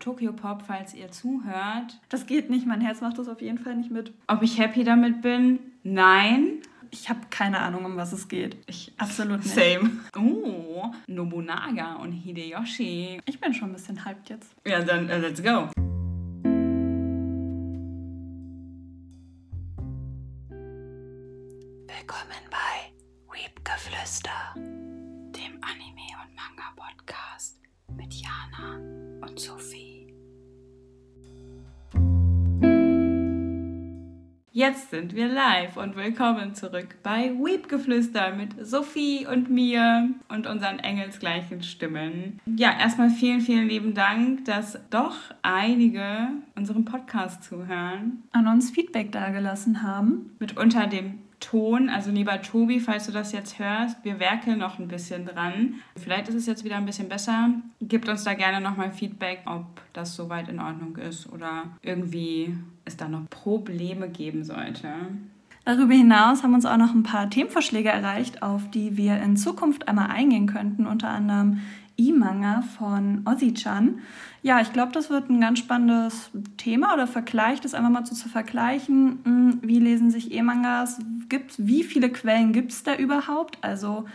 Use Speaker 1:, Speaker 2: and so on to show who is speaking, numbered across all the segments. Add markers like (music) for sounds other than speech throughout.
Speaker 1: Tokyo Pop, falls ihr zuhört.
Speaker 2: Das geht nicht, mein Herz macht das auf jeden Fall nicht mit.
Speaker 1: Ob ich happy damit bin? Nein.
Speaker 2: Ich habe keine Ahnung, um was es geht. Ich absolut nicht.
Speaker 1: Same. Oh, Nobunaga und Hideyoshi.
Speaker 2: Ich bin schon ein bisschen hyped jetzt.
Speaker 1: Ja, dann uh, let's go. Jetzt sind wir live und willkommen zurück bei Weepgeflüster mit Sophie und mir und unseren engelsgleichen Stimmen. Ja, erstmal vielen, vielen lieben Dank, dass doch einige unserem Podcast zuhören.
Speaker 2: An uns Feedback dagelassen haben.
Speaker 1: Mitunter dem Ton. Also lieber Tobi, falls du das jetzt hörst, wir werkeln noch ein bisschen dran. Vielleicht ist es jetzt wieder ein bisschen besser. Gebt uns da gerne nochmal Feedback, ob das soweit in Ordnung ist oder irgendwie es da noch Probleme geben sollte.
Speaker 2: Darüber hinaus haben uns auch noch ein paar Themenvorschläge erreicht, auf die wir in Zukunft einmal eingehen könnten, unter anderem E-Manga von Ozzy-chan. Ja, ich glaube, das wird ein ganz spannendes Thema oder Vergleich, das einfach mal so zu vergleichen. Hm, Wie lesen sich E-Mangas? Gibt's, wie viele Quellen gibt es da überhaupt? Also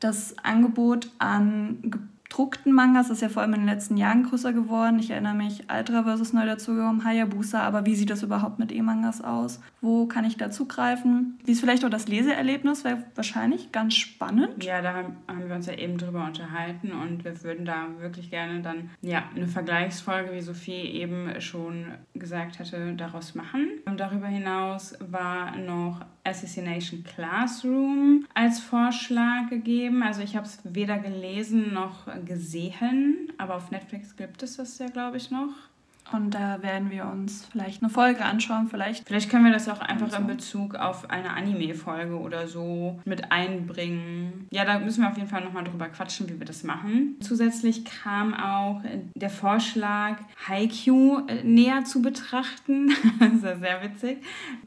Speaker 2: das Angebot an gedruckten Mangas ist ja vor allem in den letzten Jahren größer geworden. Ich erinnere mich, Ultra versus neu dazugekommen, Hayabusa, aber wie sieht das überhaupt mit E-Mangas aus? Wo kann ich da zugreifen? Wie ist vielleicht auch das Leseerlebnis? Wäre wahrscheinlich ganz spannend.
Speaker 1: Ja, da haben, haben wir uns ja eben drüber unterhalten und wir würden da wirklich gerne dann ja eine Vergleichsfolge, wie Sophie eben schon gesagt hatte, daraus machen. Und darüber hinaus war noch Assassination Classroom als Vorschlag gegeben. Also ich habe es weder gelesen noch gesehen, aber auf Netflix gibt es das ja, glaube ich, noch.
Speaker 2: Und da werden wir uns vielleicht eine Folge anschauen, vielleicht.
Speaker 1: Vielleicht können wir das auch einfach in Bezug auf eine Anime-Folge oder so mit einbringen. Ja, da müssen wir auf jeden Fall nochmal drüber quatschen, wie wir das machen. Zusätzlich kam auch der Vorschlag, Haikyuu äh, näher zu betrachten. (laughs) das ist ja sehr witzig.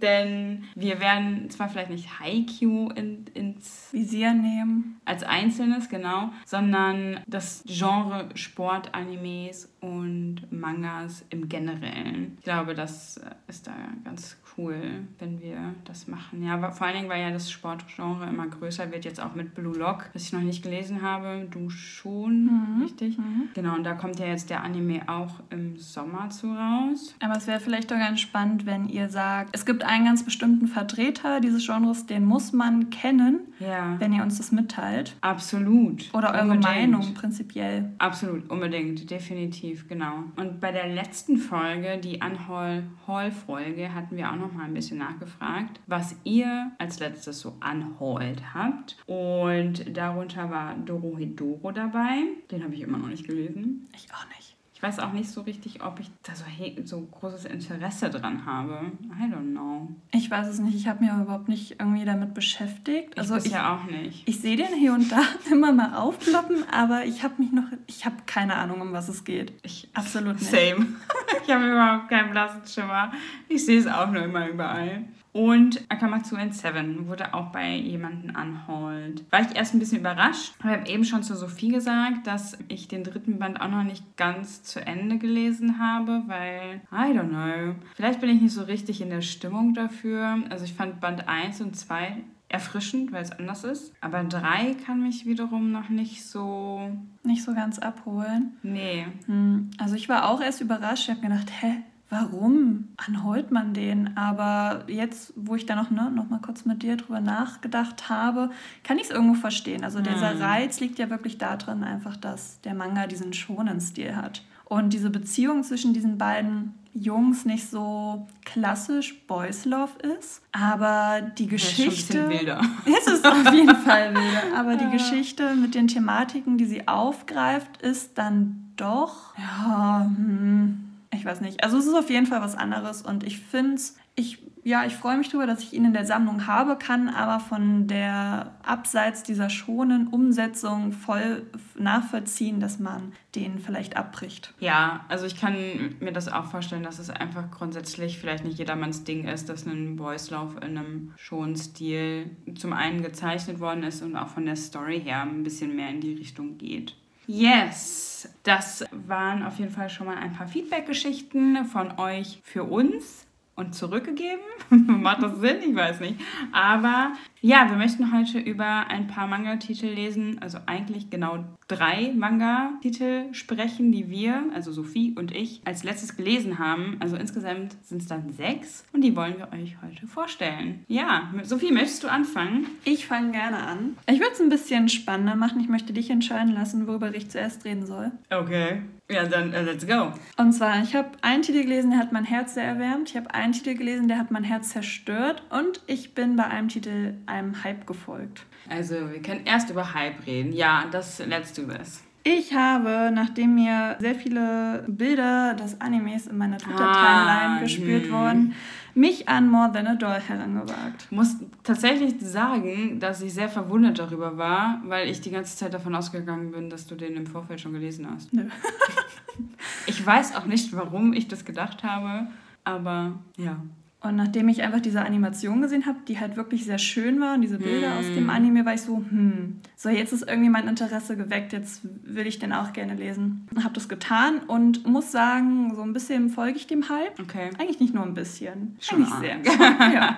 Speaker 1: Denn wir werden zwar vielleicht nicht Haikyuu in, ins
Speaker 2: Visier nehmen.
Speaker 1: Als einzelnes, genau, sondern das Genre Sport-Animes und Mangas im Generellen. Ich glaube, das ist da ganz cool, wenn wir das machen. Ja, vor allen Dingen, weil ja das Sportgenre immer größer wird, jetzt auch mit Blue Lock, das ich noch nicht gelesen habe. Du schon, mhm. richtig? Mhm. Genau, und da kommt ja jetzt der Anime auch im Sommer zu raus.
Speaker 2: Aber es wäre vielleicht doch ganz spannend, wenn ihr sagt, es gibt einen ganz bestimmten Vertreter dieses Genres, den muss man kennen, ja. wenn ihr uns das mitteilt.
Speaker 1: Absolut.
Speaker 2: Oder eure unbedingt. Meinung prinzipiell.
Speaker 1: Absolut, unbedingt, definitiv, genau. Und bei der letzten Folge, die Unhaul-Folge, hatten wir auch noch mal ein bisschen nachgefragt, was ihr als letztes so anholt habt. Und darunter war Dorohedoro dabei. Den habe ich immer noch nicht gelesen.
Speaker 2: Ich auch nicht.
Speaker 1: Ich weiß auch nicht so richtig, ob ich da so, so großes Interesse dran habe. I don't know.
Speaker 2: Ich weiß es nicht. Ich habe mich überhaupt nicht irgendwie damit beschäftigt.
Speaker 1: Also ich, ich ja auch nicht.
Speaker 2: Ich sehe den hier und da (laughs) immer mal aufploppen, aber ich habe mich noch, ich habe keine Ahnung, um was es geht. Ich absolut nicht.
Speaker 1: Same. (laughs) ich habe überhaupt keinen blassen Schimmer. Ich sehe es auch nur immer überall. Und Akamatsu and Seven wurde auch bei jemandem anholt. War ich erst ein bisschen überrascht. Ich habe eben schon zu Sophie gesagt, dass ich den dritten Band auch noch nicht ganz zu Ende gelesen habe, weil, I don't know, vielleicht bin ich nicht so richtig in der Stimmung dafür. Also ich fand Band 1 und 2 erfrischend, weil es anders ist. Aber 3 kann mich wiederum noch nicht so...
Speaker 2: Nicht so ganz abholen?
Speaker 1: Nee.
Speaker 2: Hm, also ich war auch erst überrascht. Ich habe gedacht, hä, warum anholt man den? Aber jetzt, wo ich da noch, ne, noch mal kurz mit dir drüber nachgedacht habe, kann ich es irgendwo verstehen. Also dieser hm. Reiz liegt ja wirklich darin, einfach, dass der Manga diesen schonen Stil hat. Und diese Beziehung zwischen diesen beiden Jungs nicht so klassisch Boys Love ist, aber die Geschichte. Ja, ist wilder. (laughs) Es ist auf jeden (laughs) Fall wilder. Aber die Geschichte mit den Thematiken, die sie aufgreift, ist dann doch, ja, hm, ich weiß nicht. Also es ist auf jeden Fall was anderes und ich finde es, ich, ja, ich freue mich darüber, dass ich ihn in der Sammlung habe, kann aber von der abseits dieser schonen Umsetzung voll nachvollziehen, dass man den vielleicht abbricht.
Speaker 1: Ja, also ich kann mir das auch vorstellen, dass es einfach grundsätzlich vielleicht nicht jedermanns Ding ist, dass ein Love in einem schonen Stil zum einen gezeichnet worden ist und auch von der Story her ein bisschen mehr in die Richtung geht. Yes, das waren auf jeden Fall schon mal ein paar Feedback-Geschichten von euch für uns und zurückgegeben. (laughs) Macht das Sinn? Ich weiß nicht. Aber ja, wir möchten heute über ein paar Manga-Titel lesen, also eigentlich genau drei Manga-Titel sprechen, die wir, also Sophie und ich, als letztes gelesen haben. Also insgesamt sind es dann sechs und die wollen wir euch heute vorstellen. Ja, Sophie, möchtest du anfangen?
Speaker 2: Ich fange gerne an. Ich würde es ein bisschen spannender machen. Ich möchte dich entscheiden lassen, worüber ich zuerst reden soll.
Speaker 1: Okay. Ja, dann uh, let's go.
Speaker 2: Und zwar, ich habe einen Titel gelesen, der hat mein Herz sehr erwärmt. Ich habe einen Titel gelesen, der hat mein Herz zerstört. Und ich bin bei einem Titel einem Hype gefolgt.
Speaker 1: Also, wir können erst über Hype reden. Ja, das let's do this.
Speaker 2: Ich habe, nachdem mir sehr viele Bilder des Animes in meiner Twitter-Timeline ah, gespürt hm. wurden, mich an More Than a Doll herangewagt.
Speaker 1: Ich muss tatsächlich sagen, dass ich sehr verwundert darüber war, weil ich die ganze Zeit davon ausgegangen bin, dass du den im Vorfeld schon gelesen hast. Nö. ich weiß auch nicht, warum ich das gedacht habe, aber ja.
Speaker 2: Und nachdem ich einfach diese Animation gesehen habe, die halt wirklich sehr schön war und diese Bilder mm. aus dem Anime, war ich so, hm, so jetzt ist irgendwie mein Interesse geweckt, jetzt will ich den auch gerne lesen. Habe das getan und muss sagen, so ein bisschen folge ich dem Hype. Okay. Eigentlich nicht nur ein bisschen, Schon eigentlich sehr. (laughs)
Speaker 1: ja.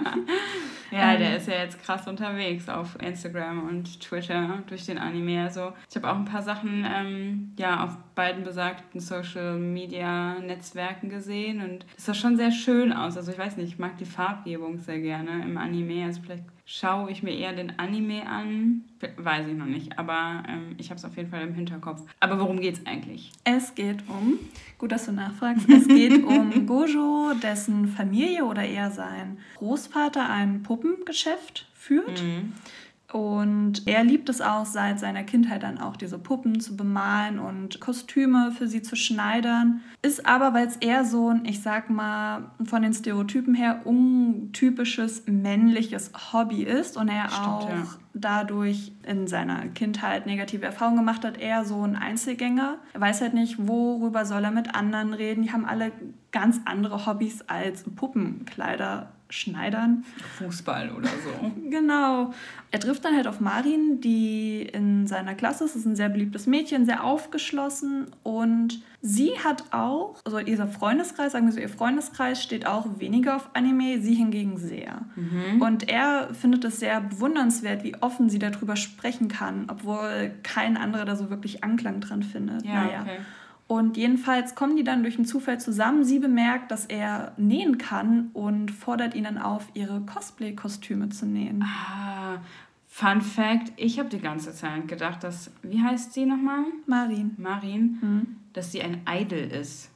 Speaker 1: Ja, ähm, der ist ja jetzt krass unterwegs auf Instagram und Twitter durch den Anime. Also ich habe auch ein paar Sachen ähm, ja, auf beiden besagten Social Media Netzwerken gesehen und es sah schon sehr schön aus. Also ich weiß nicht, ich mag die Farbgebung sehr gerne im Anime. Also vielleicht schaue ich mir eher den Anime an. Weiß ich noch nicht, aber ähm, ich habe es auf jeden Fall im Hinterkopf. Aber worum geht es eigentlich?
Speaker 2: Es geht um, gut, dass du nachfragst, (laughs) es geht um Gojo, dessen Familie oder eher sein Großvater ein Puppengeschäft führt. Mhm. Und er liebt es auch seit seiner Kindheit dann auch diese Puppen zu bemalen und Kostüme für sie zu schneidern. Ist aber, weil es eher so ein, ich sag mal, von den Stereotypen her untypisches männliches Hobby ist und er Stimmt, auch ja. dadurch in seiner Kindheit negative Erfahrungen gemacht hat, eher so ein Einzelgänger. Er weiß halt nicht, worüber soll er mit anderen reden. Die haben alle ganz andere Hobbys als Puppenkleider Schneidern.
Speaker 1: Fußball oder so. (laughs)
Speaker 2: genau. Er trifft dann halt auf Marin, die in seiner Klasse ist. Das ist ein sehr beliebtes Mädchen, sehr aufgeschlossen. Und sie hat auch, also ihr Freundeskreis, sagen wir so, ihr Freundeskreis steht auch weniger auf Anime, sie hingegen sehr. Mhm. Und er findet es sehr bewundernswert, wie offen sie darüber sprechen kann, obwohl kein anderer da so wirklich Anklang dran findet. Ja, naja. okay. Und jedenfalls kommen die dann durch einen Zufall zusammen. Sie bemerkt, dass er nähen kann und fordert ihn dann auf, ihre Cosplay-Kostüme zu nähen.
Speaker 1: Ah, Fun Fact: Ich habe die ganze Zeit gedacht, dass. Wie heißt sie nochmal?
Speaker 2: Marin.
Speaker 1: Marin, mhm. dass sie ein Idol ist.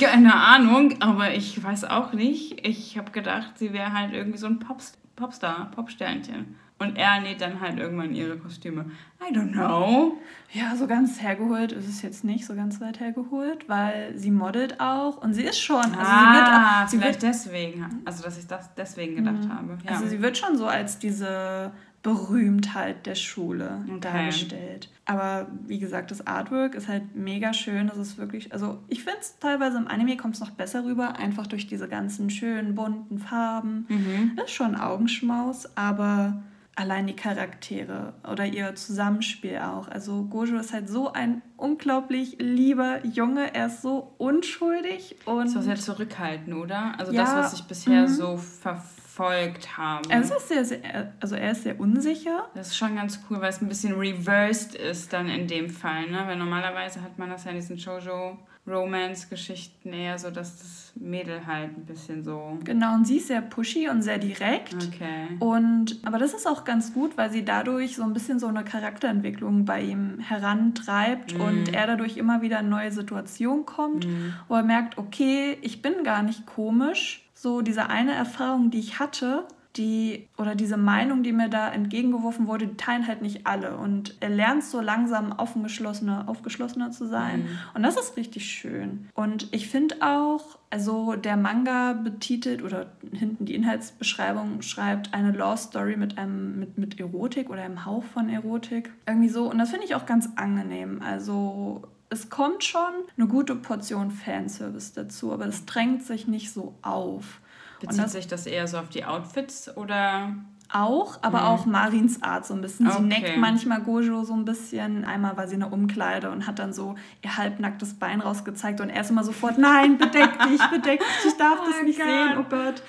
Speaker 1: Keine Ahnung, aber ich weiß auch nicht. Ich habe gedacht, sie wäre halt irgendwie so ein Popst Popstar, Popsternchen. Und er näht dann halt irgendwann ihre Kostüme. I don't know.
Speaker 2: Ja, so ganz hergeholt ist es jetzt nicht so ganz weit hergeholt, weil sie modelt auch und sie ist schon. Also
Speaker 1: ah, sie wird auch, vielleicht wird, deswegen. Also, dass ich das deswegen gedacht mhm. habe.
Speaker 2: Ja. Also, sie wird schon so als diese Berühmtheit der Schule okay. dargestellt. Aber wie gesagt, das Artwork ist halt mega schön. Das ist wirklich, also ich finde es teilweise im Anime kommt es noch besser rüber, einfach durch diese ganzen schönen bunten Farben. Mhm. Ist schon Augenschmaus, aber allein die Charaktere oder ihr Zusammenspiel auch. Also Gojo ist halt so ein unglaublich lieber Junge. Er ist so unschuldig und.
Speaker 1: So sehr zurückhaltend, oder? Also ja, das, was ich bisher -hmm. so verfolgt habe.
Speaker 2: Er ist sehr, sehr, also er ist sehr unsicher.
Speaker 1: Das ist schon ganz cool, weil es ein bisschen reversed ist dann in dem Fall, ne? Weil normalerweise hat man das ja in diesen Shoujo Romance-Geschichten eher so, dass das Mädel halt ein bisschen so.
Speaker 2: Genau, und sie ist sehr pushy und sehr direkt. Okay. Und, aber das ist auch ganz gut, weil sie dadurch so ein bisschen so eine Charakterentwicklung bei ihm herantreibt mhm. und er dadurch immer wieder in neue Situationen kommt, mhm. wo er merkt, okay, ich bin gar nicht komisch. So diese eine Erfahrung, die ich hatte, die oder diese Meinung, die mir da entgegengeworfen wurde, die teilen halt nicht alle. Und er lernt so langsam aufgeschlossener, aufgeschlossener zu sein. Mhm. Und das ist richtig schön. Und ich finde auch, also der Manga betitelt oder hinten die Inhaltsbeschreibung schreibt eine Law Story mit einem mit, mit Erotik oder einem Hauch von Erotik. Irgendwie so. Und das finde ich auch ganz angenehm. Also es kommt schon eine gute Portion Fanservice dazu, aber es drängt sich nicht so auf.
Speaker 1: Bezieht das, sich das eher so auf die Outfits oder?
Speaker 2: auch, aber
Speaker 1: Mhm.
Speaker 2: auch Marins Art so ein bisschen. Sie
Speaker 1: Okay.
Speaker 2: neckt manchmal Gojo so ein bisschen. Einmal war sie in der Umkleide und hat dann so ihr halbnacktes Bein rausgezeigt und er ist immer sofort, nein, bedeck dich, bedeck dich, ich darf
Speaker 1: Oh
Speaker 2: das nicht
Speaker 1: Gott.
Speaker 2: sehen, oh Gott.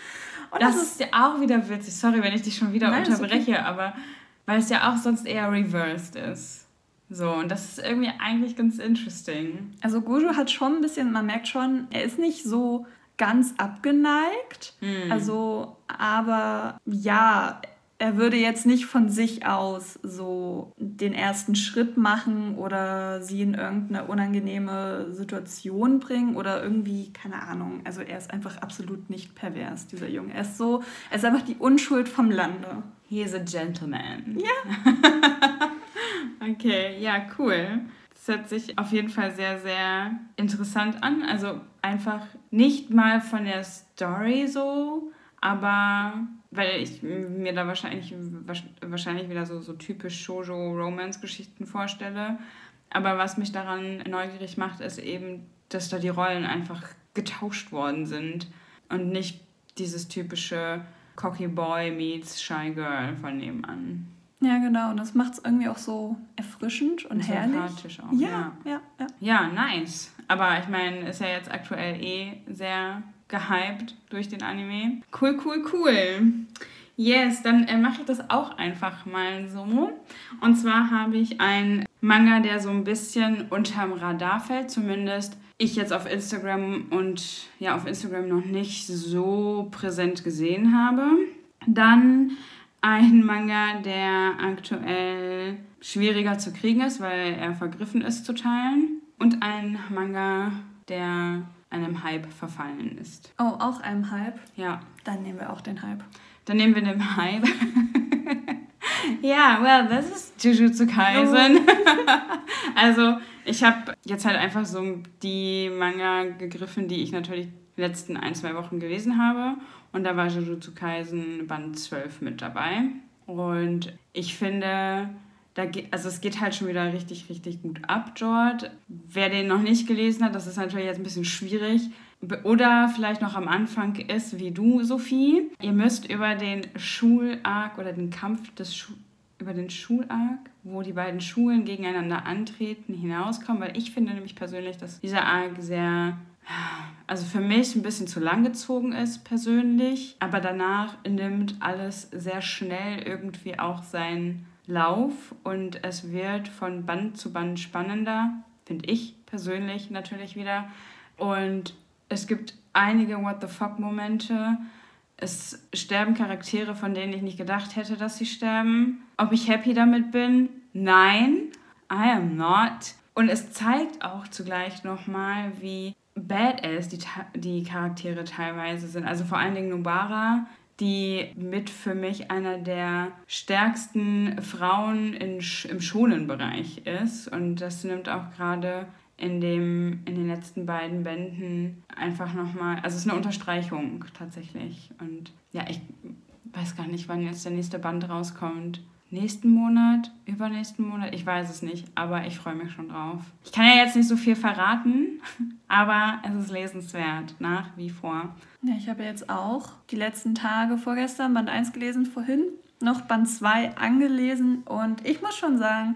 Speaker 2: Und
Speaker 1: Das ist ja auch wieder witzig. Sorry, wenn ich dich schon wieder
Speaker 2: Nein,
Speaker 1: unterbreche, aber weil es ja auch sonst eher reversed ist. So, und das ist irgendwie eigentlich ganz interesting.
Speaker 2: Also Gojo hat schon ein bisschen, man merkt schon, er ist nicht so ganz abgeneigt.
Speaker 1: Hm.
Speaker 2: Also, aber ja, er würde jetzt nicht von sich aus so den ersten Schritt machen oder sie in irgendeine unangenehme Situation bringen oder irgendwie, keine Ahnung. Also er ist einfach absolut nicht pervers, dieser Junge. Er ist so, er ist einfach die Unschuld vom Lande.
Speaker 1: He is a gentleman.
Speaker 2: Ja. (laughs)
Speaker 1: Okay, ja, cool. Das hört sich auf jeden Fall sehr, sehr interessant an. Also einfach nicht mal von der Story so, aber weil ich mir da wahrscheinlich, wahrscheinlich wieder so, so typisch Shoujo-Romance-Geschichten vorstelle. Aber was mich daran neugierig macht, ist eben, dass da die Rollen einfach getauscht worden sind und nicht dieses typische Cocky Boy meets Shy Girl von nebenan.
Speaker 2: Ja, genau. Und das macht es irgendwie auch so erfrischend und,
Speaker 1: Und
Speaker 2: herrlich.
Speaker 1: sympathisch auch,
Speaker 2: Ja, ja, ja.
Speaker 1: Ja, nice. Aber ich meine, ist ja jetzt aktuell eh sehr gehypt durch den Anime. Cool, cool, cool. Yes, dann äh, mache ich das auch einfach mal so. Und zwar habe ich einen Manga, der so ein bisschen unterm Radar fällt, zumindest ich jetzt auf Instagram und ja, auf Instagram noch nicht so präsent gesehen habe. Dann ein Manga, der aktuell schwieriger zu kriegen ist, weil er vergriffen ist zu teilen. Und ein Manga, der einem Hype verfallen ist.
Speaker 2: Oh, auch einem Hype.
Speaker 1: Ja,
Speaker 2: Dann nehmen wir auch den Hype.
Speaker 1: dann nehmen wir den Hype. (laughs) Ja, well, das ist Jujutsu Kaisen. (laughs) also, ich habe jetzt halt einfach so die Manga gegriffen, die ich natürlich die letzten ein, zwei Wochen gelesen habe. Und da war Jujutsu Kaisen Band 12 mit dabei. Und ich finde, da geht, also es geht halt schon wieder richtig, richtig gut ab dort. Wer den noch nicht gelesen hat, das ist natürlich jetzt ein bisschen schwierig. Oder vielleicht noch am Anfang ist, wie du, Sophie. Ihr müsst über den Schularg oder den Kampf des Schu über den Schularg, wo die beiden Schulen gegeneinander antreten, hinauskommen, weil ich finde nämlich persönlich, dass dieser Arc sehr, also für mich ein bisschen zu lang gezogen ist persönlich, aber danach nimmt alles sehr schnell irgendwie auch seinen Lauf und es wird von Band zu Band spannender, finde ich persönlich natürlich wieder. Und es gibt einige What the fuck Momente. Es sterben Charaktere, von denen ich nicht gedacht hätte, dass sie sterben. Ob ich happy damit bin? Nein, I am not. Und es zeigt auch zugleich nochmal, wie badass die, die Charaktere teilweise sind. Also vor allen Dingen Nobara, die mit für mich einer der stärksten Frauen in, im Schonenbereich ist. Und das nimmt auch gerade in, in den letzten beiden Bänden einfach nochmal, also es ist eine Unterstreichung tatsächlich. Und ja, ich weiß gar nicht, wann jetzt der nächste Band rauskommt. Nächsten Monat, übernächsten Monat, ich weiß es nicht, aber ich freue mich schon drauf. Ich kann ja jetzt nicht so viel verraten, (laughs) aber es ist lesenswert, nach wie vor.
Speaker 2: Ja, ich habe jetzt auch die letzten Tage vorgestern Band 1 gelesen, vorhin noch Band 2 angelesen und ich muss schon sagen,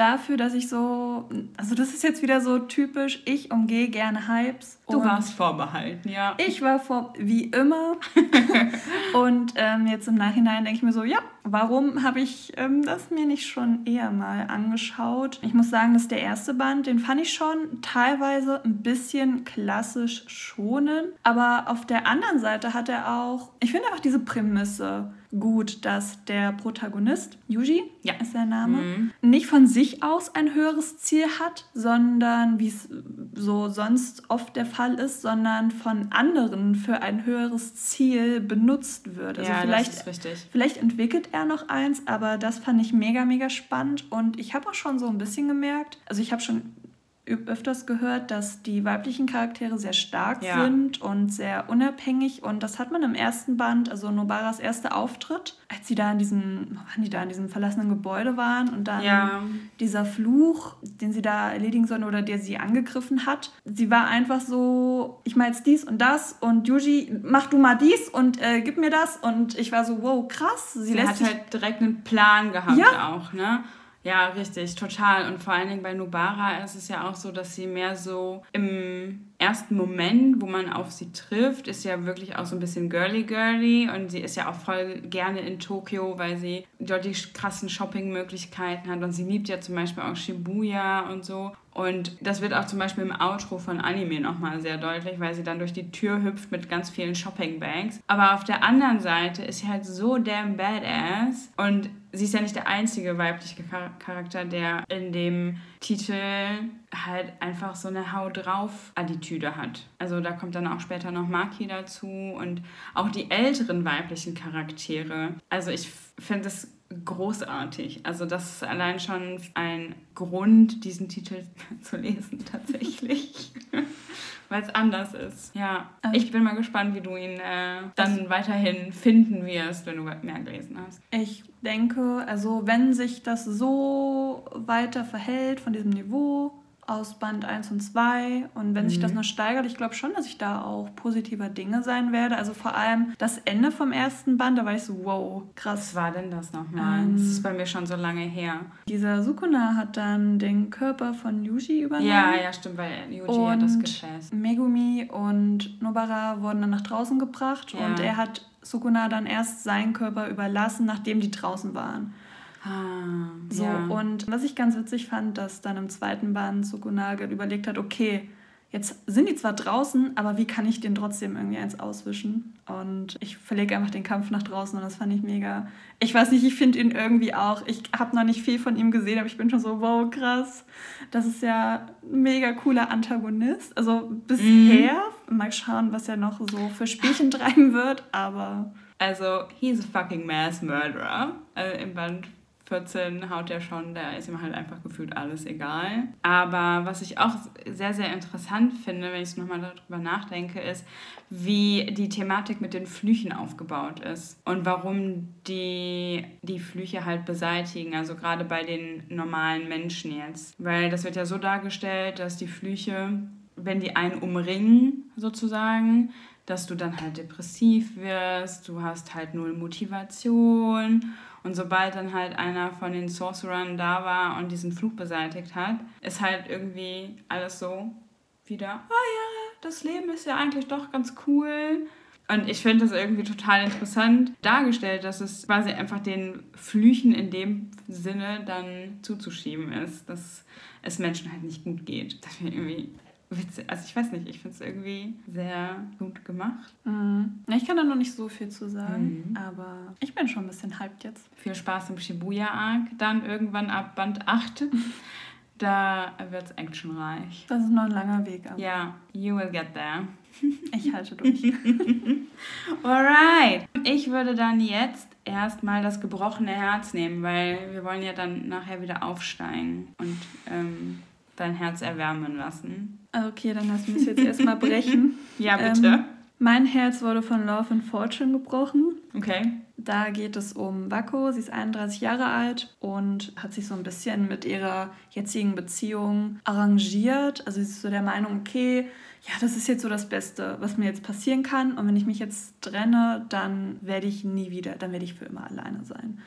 Speaker 2: dafür, dass ich so, also das ist jetzt wieder so typisch, ich umgehe gerne Hypes.
Speaker 1: Du warst vorbehalten, ja.
Speaker 2: Ich war vor, wie immer. (laughs) und ähm, jetzt im Nachhinein denke ich mir so, ja, warum habe ich ähm, das mir nicht schon eher mal angeschaut? Ich muss sagen, das ist der erste Band, den fand ich schon teilweise ein bisschen klassisch schonen. Aber auf der anderen Seite hat er auch, ich finde einfach diese Prämisse gut, dass der Protagonist, Yuji,
Speaker 1: Ja.
Speaker 2: ist der Name,
Speaker 1: Mhm.
Speaker 2: nicht von sich aus ein höheres Ziel hat, sondern wie es so sonst oft der Fall ist, sondern von anderen für ein höheres Ziel benutzt wird. Also
Speaker 1: ja,
Speaker 2: vielleicht,
Speaker 1: das ist richtig.
Speaker 2: vielleicht entwickelt er noch eins, aber das fand ich mega, mega spannend und ich habe auch schon so ein bisschen gemerkt, also ich habe schon öfters gehört, dass die weiblichen Charaktere sehr stark ja. sind und sehr unabhängig. Und das hat man im ersten Band, also Nobaras erster Auftritt, als sie da in diesem, waren die da in diesem verlassenen Gebäude waren und dann ja. dieser Fluch, den sie da erledigen sollen oder der sie angegriffen hat. Sie war einfach so, ich mache jetzt dies und das und Yuji, mach du mal dies und äh, gib mir das. Und ich war so, wow, krass.
Speaker 1: Sie, sie lässt hat halt direkt einen Plan gehabt ja. auch, ne? Ja, richtig, total. Und vor allen Dingen bei Nubara ist es ja auch so, dass sie mehr so im ersten Moment, wo man auf sie trifft, ist ja wirklich auch so ein bisschen girly-girly und sie ist ja auch voll gerne in Tokio, weil sie dort die krassen Shopping-Möglichkeiten hat und sie liebt ja zum Beispiel auch Shibuya und so. Und das wird auch zum Beispiel im Outro von Anime nochmal sehr deutlich, weil sie dann durch die Tür hüpft mit ganz vielen Shopping-Bags. Aber auf der anderen Seite ist sie halt so damn badass und sie ist ja nicht der einzige weibliche Charakter, der in dem Titel halt einfach so eine Hau drauf Attitüde hat. Also da kommt dann auch später noch Maki dazu und auch die älteren weiblichen Charaktere. Also ich finde es großartig. Also das ist allein schon ein Grund, diesen Titel (laughs) zu lesen tatsächlich. (laughs) Weil es anders ist. Ja, ähm, ich bin mal gespannt, wie du ihn äh, dann weiterhin finden wirst, wenn du mehr gelesen hast.
Speaker 2: Ich denke, also wenn sich das so weiter verhält von diesem Niveau, aus Band 1 und 2. Und wenn mhm. sich das mhm. noch steigert, ich glaube schon, dass ich da auch positiver Dinge sein werde. Also vor allem das Ende vom ersten Band, da war ich so, wow, krass.
Speaker 1: Was war denn das nochmal? Ähm, das ist bei mir schon so lange her.
Speaker 2: Dieser Sukuna hat dann den Körper von Yuji übernommen.
Speaker 1: Ja, ja, stimmt, weil Yuji und hat das geschätzt.
Speaker 2: Megumi und Nobara wurden dann nach draußen gebracht ja. und er hat Sukuna dann erst seinen Körper überlassen, nachdem die draußen waren. Ah, so, ja. und was ich ganz witzig fand, dass dann im zweiten Band Sukunage überlegt hat, okay, jetzt sind die zwar draußen, aber wie kann ich den trotzdem irgendwie eins auswischen? Und ich verlege einfach den Kampf nach draußen und das fand ich mega. Ich weiß nicht, ich finde ihn irgendwie auch. Ich habe noch nicht viel von ihm gesehen, aber ich bin schon so, wow, krass. Das ist ja ein mega cooler Antagonist. Also bisher, mhm. mal schauen, was er noch so für Spielchen (laughs) treiben wird, aber.
Speaker 1: Also, he's a fucking mass murderer. Also im Band 14 haut er schon, da ist ihm halt einfach gefühlt alles egal. Aber was ich auch sehr, sehr interessant finde, wenn ich nochmal darüber nachdenke, ist, wie die Thematik mit den Flüchen aufgebaut ist und warum die die Flüche halt beseitigen, also gerade bei den normalen Menschen jetzt. Weil das wird ja so dargestellt, dass die Flüche, wenn die einen umringen, sozusagen, dass du dann halt depressiv wirst, du hast halt null Motivation und sobald dann halt einer von den Sorcerern da war und diesen Fluch beseitigt hat, ist halt irgendwie alles so wieder, oh ja, das Leben ist ja eigentlich doch ganz cool. Und ich finde das irgendwie total interessant dargestellt, dass es quasi einfach den Flüchen in dem Sinne dann zuzuschieben ist, dass es Menschen halt nicht gut geht. Das finde ich irgendwie witzig. Also ich weiß nicht, ich finde es irgendwie sehr gut gemacht.
Speaker 2: Mhm. Ich kann da noch nicht so viel zu sagen, mhm. aber ich bin schon ein bisschen hyped jetzt.
Speaker 1: Viel Spaß im Shibuya-Arc. Dann irgendwann ab Band 8. (laughs) da wird es actionreich.
Speaker 2: Das ist noch ein langer Weg.
Speaker 1: Aber. Ja, you will get there. (laughs)
Speaker 2: Ich halte (laughs) durch.
Speaker 1: Alright. Ich würde dann jetzt erstmal das gebrochene Herz nehmen, weil wir wollen ja dann nachher wieder aufsteigen und ähm, dein Herz erwärmen lassen.
Speaker 2: Okay, dann lass mich jetzt erstmal brechen. (laughs)
Speaker 1: ja, bitte. Ähm,
Speaker 2: mein Herz wurde von Love and Fortune gebrochen.
Speaker 1: Okay.
Speaker 2: Da geht es um Wako. Sie ist 31 Jahre alt und hat sich so ein bisschen mit ihrer jetzigen Beziehung arrangiert. Also sie ist so der Meinung, okay, ja, das ist jetzt so das Beste, was mir jetzt passieren kann. Und wenn ich mich jetzt trenne, dann werde ich nie wieder, dann werde ich für immer alleine sein.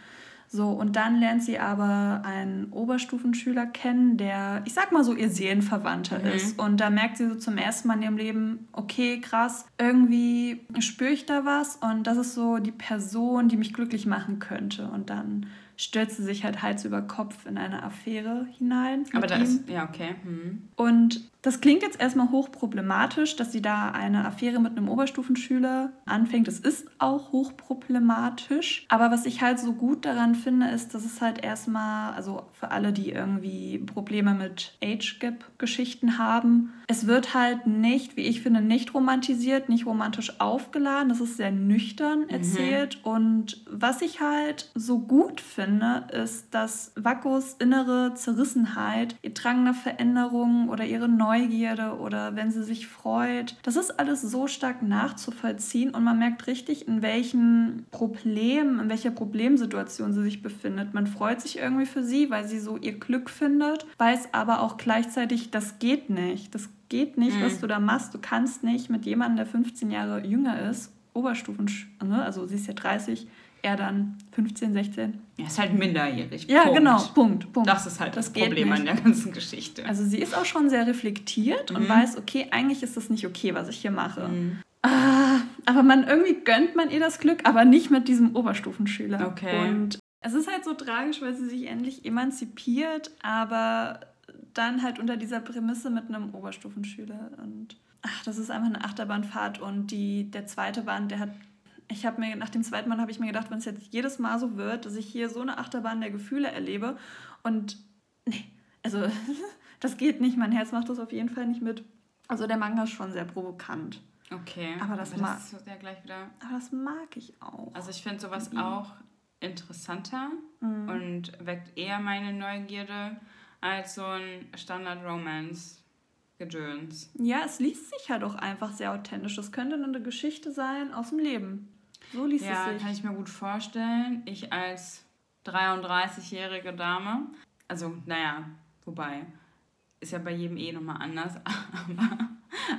Speaker 2: So, und dann lernt sie aber einen Oberstufenschüler kennen, der, ich sag mal so, ihr Seelenverwandter mhm. ist. Und da merkt sie so zum ersten Mal in ihrem Leben, okay, krass, irgendwie spüre ich da was und das ist so die Person, die mich glücklich machen könnte. Und dann stürzt sie sich halt Hals über Kopf in eine Affäre hinein.
Speaker 1: Aber da ihm. ist, ja, okay. Mhm.
Speaker 2: Und das klingt jetzt erstmal hochproblematisch, dass sie da eine Affäre mit einem Oberstufenschüler anfängt. Es ist auch hochproblematisch. Aber was ich halt so gut daran finde, ist, dass es halt erstmal, also für alle, die irgendwie Probleme mit Age Gap-Geschichten haben, es wird halt nicht, wie ich finde, nicht romantisiert, nicht romantisch aufgeladen. Das ist sehr nüchtern mhm. erzählt. Mhm. Und was ich halt so gut finde, ist, dass Wakos innere Zerrissenheit, ihr Drang nach Veränderung oder ihre Neugierde oder wenn sie sich freut, das ist alles so stark nachzuvollziehen und man merkt richtig, in welchen Problem, in welcher Problemsituation sie sich befindet. Man freut sich irgendwie für sie, weil sie so ihr Glück findet, weiß aber auch gleichzeitig, das geht nicht. Das geht nicht, mhm. was du da machst. Du kannst nicht mit jemandem, der 15 Jahre jünger ist, Oberstufen, ne? also sie ist ja 30, er dann 15, 16.
Speaker 1: Er ist halt minderjährig.
Speaker 2: Ja, Punkt. genau, Punkt, Punkt.
Speaker 1: Das ist halt das, das Problem an der ganzen Geschichte.
Speaker 2: Also sie ist auch schon sehr reflektiert mhm. und weiß, okay, eigentlich ist das nicht okay, was ich hier mache. Mhm. Ah, aber man irgendwie gönnt man ihr das Glück, aber nicht mit diesem Oberstufenschüler. Okay. Und es ist halt so tragisch, weil sie sich endlich emanzipiert, aber dann halt unter dieser Prämisse mit einem Oberstufenschüler. Und ach, das ist einfach eine Achterbahnfahrt. Und die, der zweite Band, der hat ich habe mir nach dem zweiten Mal habe ich mir gedacht, wenn es jetzt jedes Mal so wird, dass ich hier so eine Achterbahn der Gefühle erlebe und nee, also (laughs) das geht nicht, mein Herz macht das auf jeden Fall nicht mit. Also der Manga ist schon sehr provokant. Okay. Aber das, aber das mag, ja gleich wieder. Aber das mag ich auch.
Speaker 1: Also ich finde sowas mhm. auch interessanter mhm. und weckt eher meine Neugierde als so ein Standard Romance Gedöns.
Speaker 2: Ja, es liest sich halt auch einfach sehr authentisch. Das könnte eine Geschichte sein aus dem Leben. So liest
Speaker 1: ja, es sich. Ja, kann ich mir gut vorstellen. Ich als 33-jährige Dame, also naja, wobei, ist ja bei jedem eh nochmal anders, (laughs) aber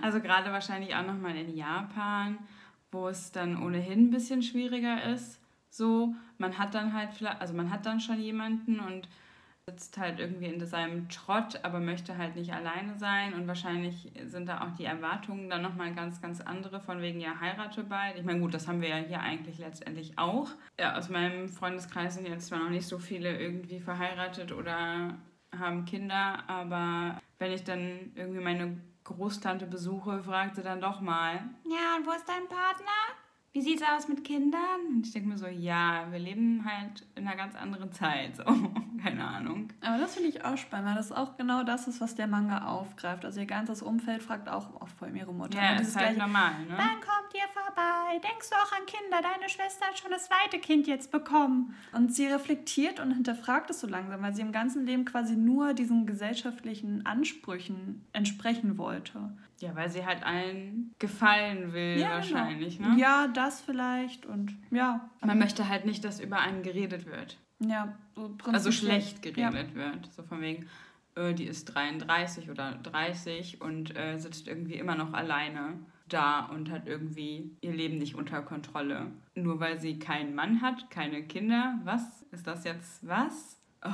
Speaker 1: also gerade wahrscheinlich auch nochmal in Japan, wo es dann ohnehin ein bisschen schwieriger ist. So, man hat dann halt, also man hat dann schon jemanden und sitzt halt irgendwie in seinem Trott, aber möchte halt nicht alleine sein und wahrscheinlich sind da auch die Erwartungen dann nochmal ganz, ganz andere, von wegen ja heirate bald. Ich meine, gut, das haben wir ja hier eigentlich letztendlich auch. Ja, aus meinem Freundeskreis sind jetzt zwar noch nicht so viele irgendwie verheiratet oder haben Kinder, aber wenn ich dann irgendwie meine Großtante besuche, fragt sie dann doch mal, ja, und wo ist dein Partner? Wie sieht es aus mit Kindern? Und ich denke mir so, ja, wir leben halt in einer ganz anderen Zeit. So, (laughs) keine Ahnung.
Speaker 2: Aber das finde ich auch spannend, weil das auch genau das ist, was der Manga aufgreift. Also ihr ganzes Umfeld fragt auch, auch vor allem ihre Mutter. Ja, das ist halt gleiche, normal, ne? Dann kommt ihr vorbei. Denkst du auch an Kinder? Deine Schwester hat schon das zweite Kind jetzt bekommen. Und sie reflektiert und hinterfragt es so langsam, weil sie im ganzen Leben quasi nur diesen gesellschaftlichen Ansprüchen entsprechen wollte.
Speaker 1: Ja, weil sie halt allen gefallen will, ja, genau. wahrscheinlich,
Speaker 2: genau. ne? Ja, das vielleicht und ja.
Speaker 1: Man möchte halt nicht, dass über einen geredet wird. Ja, so Also schlecht geredet ja. wird. So von wegen, äh, die ist 33 oder 30 und äh, sitzt irgendwie immer noch alleine da und hat irgendwie ihr Leben nicht unter Kontrolle. Nur weil sie keinen Mann hat, keine Kinder. Was? Ist das jetzt was? Oh.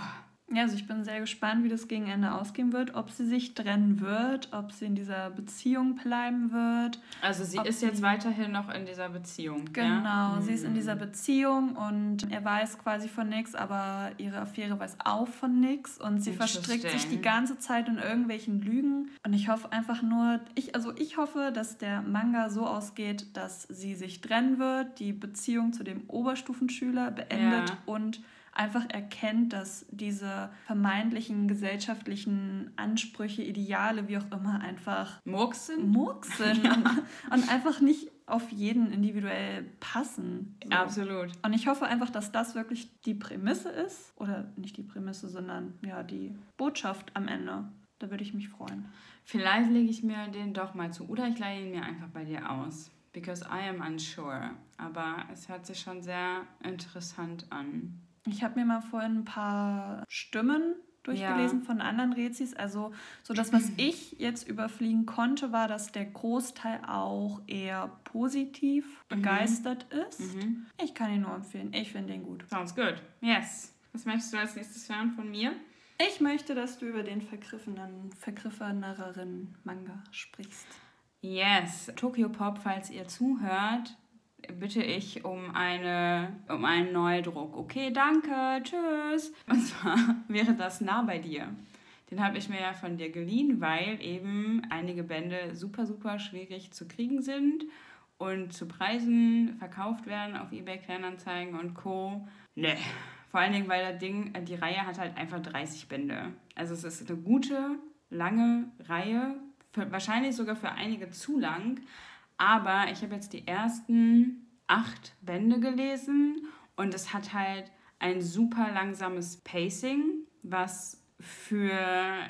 Speaker 2: Ja, also ich bin sehr gespannt, wie das gegen Ende ausgehen wird, ob sie sich trennen wird, ob sie in dieser Beziehung bleiben wird.
Speaker 1: Also sie ist jetzt weiterhin noch in dieser Beziehung.
Speaker 2: Genau, ja? sie ist in dieser Beziehung und er weiß quasi von nichts, aber ihre Affäre weiß auch von nichts und sie verstrickt sich die ganze Zeit in irgendwelchen Lügen. Und ich hoffe einfach nur, ich, also ich hoffe, dass der Manga so ausgeht, dass sie sich trennen wird, die Beziehung zu dem Oberstufenschüler beendet ja. und einfach erkennt, dass diese vermeintlichen gesellschaftlichen Ansprüche, Ideale, wie auch immer, einfach Murks sind. Murks sind (laughs) und einfach nicht auf jeden individuell passen. So. Absolut. Und ich hoffe einfach, dass das wirklich die Prämisse ist. Oder nicht die Prämisse, sondern ja, die Botschaft am Ende. Da würde ich mich freuen.
Speaker 1: Vielleicht lege ich mir den doch mal zu. Oder ich leihe ihn mir einfach bei dir aus. Because I am unsure. Aber es hört sich schon sehr interessant an.
Speaker 2: Ich habe mir mal vorhin ein paar Stimmen durchgelesen ja. von anderen Rezis. Also so das, was (clears throat) ich jetzt überfliegen konnte, war, dass der Großteil auch eher positiv mhm. begeistert ist. Mhm. Ich kann ihn nur empfehlen. Ich finde ihn gut.
Speaker 1: Sounds good. Yes. Was möchtest du als nächstes hören von mir?
Speaker 2: Ich möchte, dass du über den vergriffenen, vergriffeneren Manga sprichst.
Speaker 1: Yes. Tokyo Pop, falls ihr zuhört, bitte ich um, eine, um einen Neudruck. Okay, danke, tschüss. Und zwar (laughs) wäre das nah bei dir. Den habe ich mir ja von dir geliehen, weil eben einige Bände super, super schwierig zu kriegen sind und zu Preisen verkauft werden auf eBay Kleinanzeigen und Co. Ne. Vor allen Dingen, weil das Ding, die Reihe hat halt einfach 30 Bände. Also es ist eine gute, lange Reihe, für, wahrscheinlich sogar für einige zu lang, aber ich habe jetzt die ersten acht Bände gelesen und es hat halt ein super langsames Pacing, was für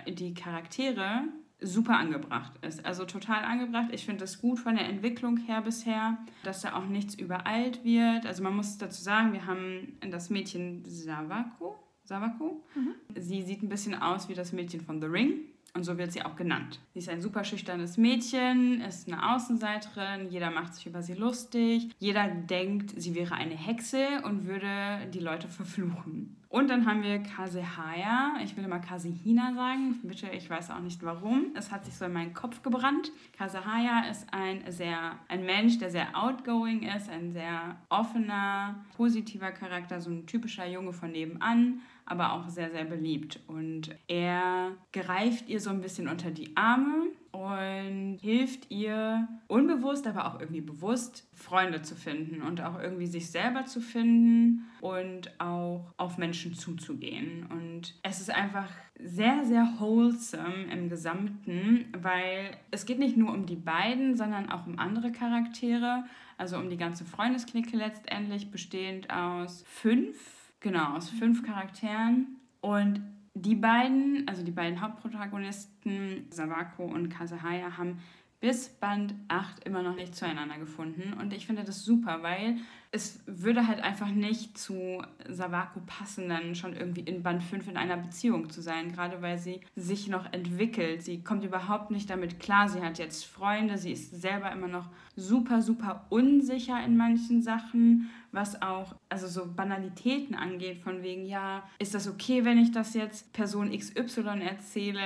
Speaker 1: die Charaktere super angebracht ist. Also total angebracht. Ich finde das gut von der Entwicklung her bisher, dass da auch nichts übereilt wird. Also man muss dazu sagen, wir haben das Mädchen Savako. Savako. Mhm. Sie sieht ein bisschen aus wie das Mädchen von The Ring. Und so wird sie auch genannt. Sie ist ein super schüchternes Mädchen, ist eine Außenseiterin, jeder macht sich über sie lustig, jeder denkt, sie wäre eine Hexe und würde die Leute verfluchen. Und dann haben wir Kasehaya, ich will immer Kasehina sagen, bitte, ich weiß auch nicht warum. Es hat sich so in meinen Kopf gebrannt. Kasehaya ist ein sehr, ein Mensch, der sehr outgoing ist, ein sehr offener, positiver Charakter, so ein typischer Junge von nebenan, aber auch sehr, sehr beliebt. Und er greift ihr so ein bisschen unter die Arme und hilft ihr unbewusst, aber auch irgendwie bewusst, Freunde zu finden und auch irgendwie sich selber zu finden und auch auf Menschen zuzugehen. Und es ist einfach sehr, sehr wholesome im Gesamten, weil es geht nicht nur um die beiden, sondern auch um andere Charaktere, also um die ganze Freundesklicke letztendlich, bestehend aus fünf, genau, aus fünf Charakteren. Und die beiden, also die beiden Hauptprotagonisten, Sawako und Kasahaya, haben bis Band 8 immer noch nicht zueinander gefunden. Und ich finde das super, weil es würde halt einfach nicht zu Sawako passen, dann schon irgendwie in Band 5 in einer Beziehung zu sein, gerade weil sie sich noch entwickelt. Sie kommt überhaupt nicht damit klar. Sie hat jetzt Freunde, sie ist selber immer noch super, super unsicher in manchen Sachen, was auch also so Banalitäten angeht, von wegen, ja, ist das okay, wenn ich das jetzt Person XY erzähle?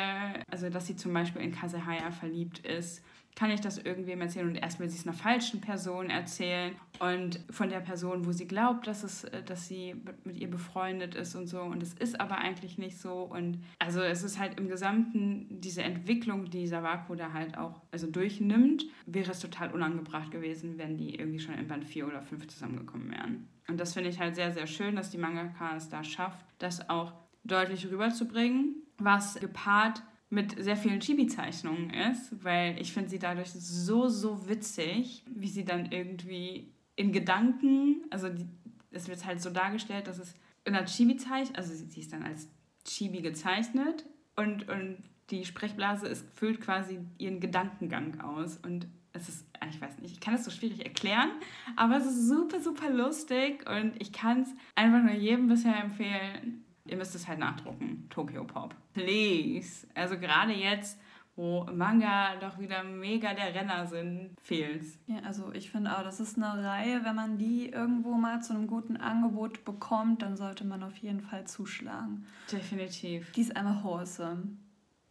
Speaker 1: Also, dass sie zum Beispiel in Kasehaya verliebt ist kann ich das irgendwem erzählen und erst will sie es einer falschen Person erzählen und von der Person, wo sie glaubt, dass, es, äh, dass sie mit ihr befreundet ist und so und es ist aber eigentlich nicht so und also es ist halt im Gesamten diese Entwicklung, die Sawako da halt auch also durchnimmt, wäre es total unangebracht gewesen, wenn die irgendwie schon in Band 4 oder 5 zusammengekommen wären. Und das finde ich halt sehr, sehr schön, dass die Mangaka es da schafft, das auch deutlich rüberzubringen, was gepaart mit sehr vielen Chibi-Zeichnungen ist, weil ich finde sie dadurch so, so witzig, wie sie dann irgendwie in Gedanken, also die, es wird halt so dargestellt, dass es in einer Chibi-Zeichnung, also sie, sie ist dann als Chibi gezeichnet und, und die Sprechblase ist, füllt quasi ihren Gedankengang aus und es ist, ich weiß nicht, ich kann es so schwierig erklären, aber es ist super, super lustig und ich kann es einfach nur jedem bisher empfehlen, Ihr müsst es halt nachdrucken. Tokyo Pop. Please. Also gerade jetzt, wo Manga doch wieder mega der Renner sind, fehlt's.
Speaker 2: Ja, also ich finde auch, das ist eine Reihe, wenn man die irgendwo mal zu einem guten Angebot bekommt, dann sollte man auf jeden Fall zuschlagen.
Speaker 1: Definitiv.
Speaker 2: Die ist einmal wholesome.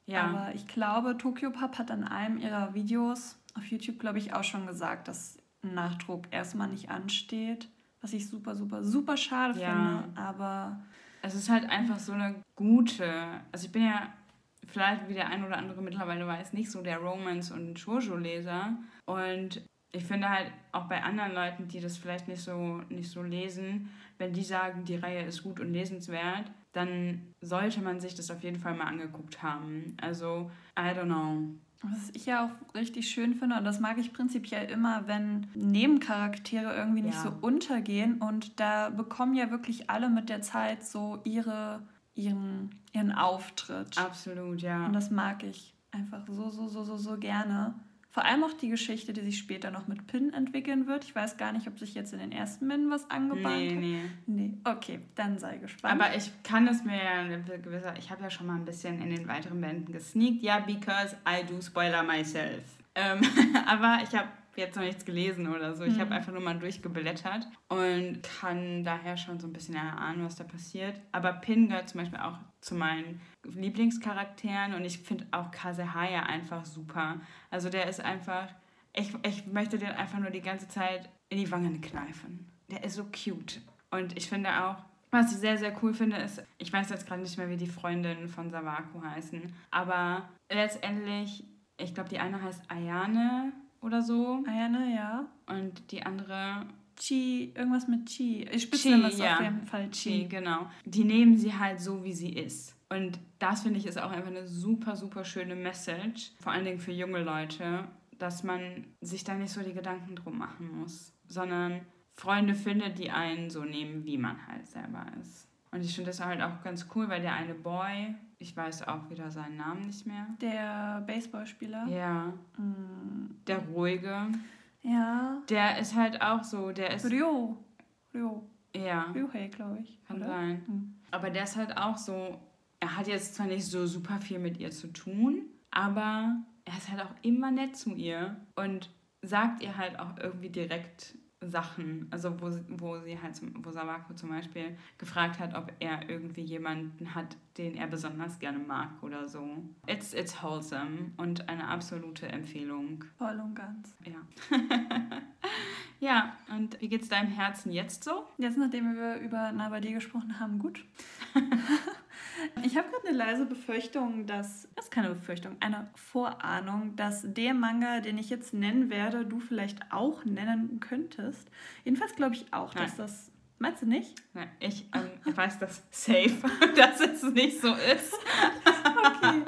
Speaker 2: Ja. Aber ich glaube, Tokyo Pop hat an einem ihrer Videos auf YouTube, glaube ich, auch schon gesagt, dass ein Nachdruck erstmal nicht ansteht. Was ich super, super, super schade ja. finde. Aber
Speaker 1: es ist halt einfach so eine gute. Also ich bin ja vielleicht, wie der ein oder andere mittlerweile weiß, nicht so der Romance- und Shoujo-Leser. Und ich finde halt auch bei anderen Leuten, die das vielleicht nicht so, nicht so lesen, wenn die sagen, die Reihe ist gut und lesenswert, dann sollte man sich das auf jeden Fall mal angeguckt haben. Also, I don't know.
Speaker 2: Was ich ja auch richtig schön finde, und das mag ich prinzipiell immer, wenn Nebencharaktere irgendwie nicht ja. so untergehen. Und da bekommen ja wirklich alle mit der Zeit so ihre, ihren, ihren Auftritt.
Speaker 1: Absolut, ja.
Speaker 2: Und das mag ich einfach so, so, so, so, so gerne. Vor allem auch die Geschichte, die sich später noch mit Pin entwickeln wird. Ich weiß gar nicht, ob sich jetzt in den ersten Bänden was angebahnt nee, hat. Nee, nee. Okay, dann sei gespannt.
Speaker 1: Aber ich kann es mir ja, ich habe ja schon mal ein bisschen in den weiteren Bänden gesneakt. Ja, because I do spoiler myself. Ähm, (laughs) aber ich habe jetzt noch nichts gelesen oder so. Ich mhm. habe einfach nur mal durchgeblättert und kann daher schon so ein bisschen erahnen, was da passiert. Aber Pin gehört zum Beispiel auch zu meinen Lieblingscharakteren und ich finde auch Kasehaya einfach super. Also der ist einfach, ich, ich möchte den einfach nur die ganze Zeit in die Wangen kneifen. Der ist so cute. Und ich finde auch, was ich sehr, sehr cool finde, ist, ich weiß jetzt gerade nicht mehr, wie die Freundinnen von Sawako heißen, aber letztendlich, ich glaube, die eine heißt Ayane oder so.
Speaker 2: Ayane, ja.
Speaker 1: Und die andere
Speaker 2: Chi, irgendwas mit Chi. Ich spitze es ja. auf jeden Fall Chi.
Speaker 1: Chi. Genau. Die nehmen sie halt so, wie sie ist. Und das finde ich ist auch einfach eine super, super schöne Message. Vor allen Dingen für junge Leute, dass man sich da nicht so die Gedanken drum machen muss, sondern Freunde findet, die einen so nehmen, wie man halt selber ist. Und ich finde das halt auch ganz cool, weil der eine Boy, ich weiß auch wieder seinen Namen nicht mehr.
Speaker 2: Der Baseballspieler.
Speaker 1: Ja.
Speaker 2: Mm.
Speaker 1: Der ruhige.
Speaker 2: Ja.
Speaker 1: Der ist halt auch so, der ist.
Speaker 2: Ryo. Ryo.
Speaker 1: Ja.
Speaker 2: Ryohei, glaube ich.
Speaker 1: Kann
Speaker 2: oder?
Speaker 1: sein.
Speaker 2: Hm.
Speaker 1: Aber der ist halt auch so, er hat jetzt zwar nicht so super viel mit ihr zu tun, aber er ist halt auch immer nett zu ihr und sagt ihr halt auch irgendwie direkt Sachen. Also wo, sie- wo sie halt, zum, wo Sawako zum Beispiel gefragt hat, ob er irgendwie jemanden hat, den er besonders gerne mag oder so. It's, it's wholesome und eine absolute Empfehlung.
Speaker 2: Voll und ganz.
Speaker 1: Ja. (laughs) ja, und wie geht's deinem Herzen jetzt so?
Speaker 2: Jetzt, nachdem wir über Nabadi gesprochen haben, gut. (laughs) ich habe gerade eine leise Befürchtung, dass, das ist keine Befürchtung, eine Vorahnung, dass der Manga, den ich jetzt nennen werde, du vielleicht auch nennen könntest. Jedenfalls glaube ich auch, dass
Speaker 1: Nein.
Speaker 2: das, meinst du nicht?
Speaker 1: Nein, ich ähm, weiß das safe, (laughs) dass es nicht so ist.
Speaker 2: Okay.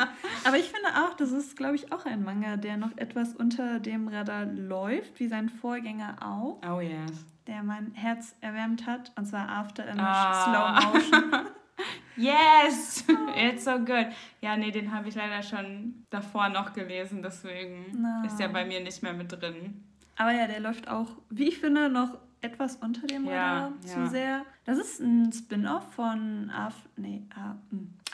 Speaker 2: Aber ich finde auch, das ist, glaube ich, auch ein Manga, der noch etwas unter dem Radar läuft, wie sein Vorgänger auch,
Speaker 1: Oh yes.
Speaker 2: der mein Herz erwärmt hat, und zwar After Image
Speaker 1: Ah.
Speaker 2: Slow Motion. (laughs)
Speaker 1: Yes! (laughs) It's so good. Ja, nee, den habe ich leider schon davor noch gelesen, deswegen
Speaker 2: Na.
Speaker 1: ist der bei mir nicht mehr mit drin.
Speaker 2: Aber ja, der läuft auch, wie ich finde, noch etwas unter dem
Speaker 1: Ja,
Speaker 2: Radar
Speaker 1: ja.
Speaker 2: zu sehr. Das ist ein Spin-off von Af nee, ah,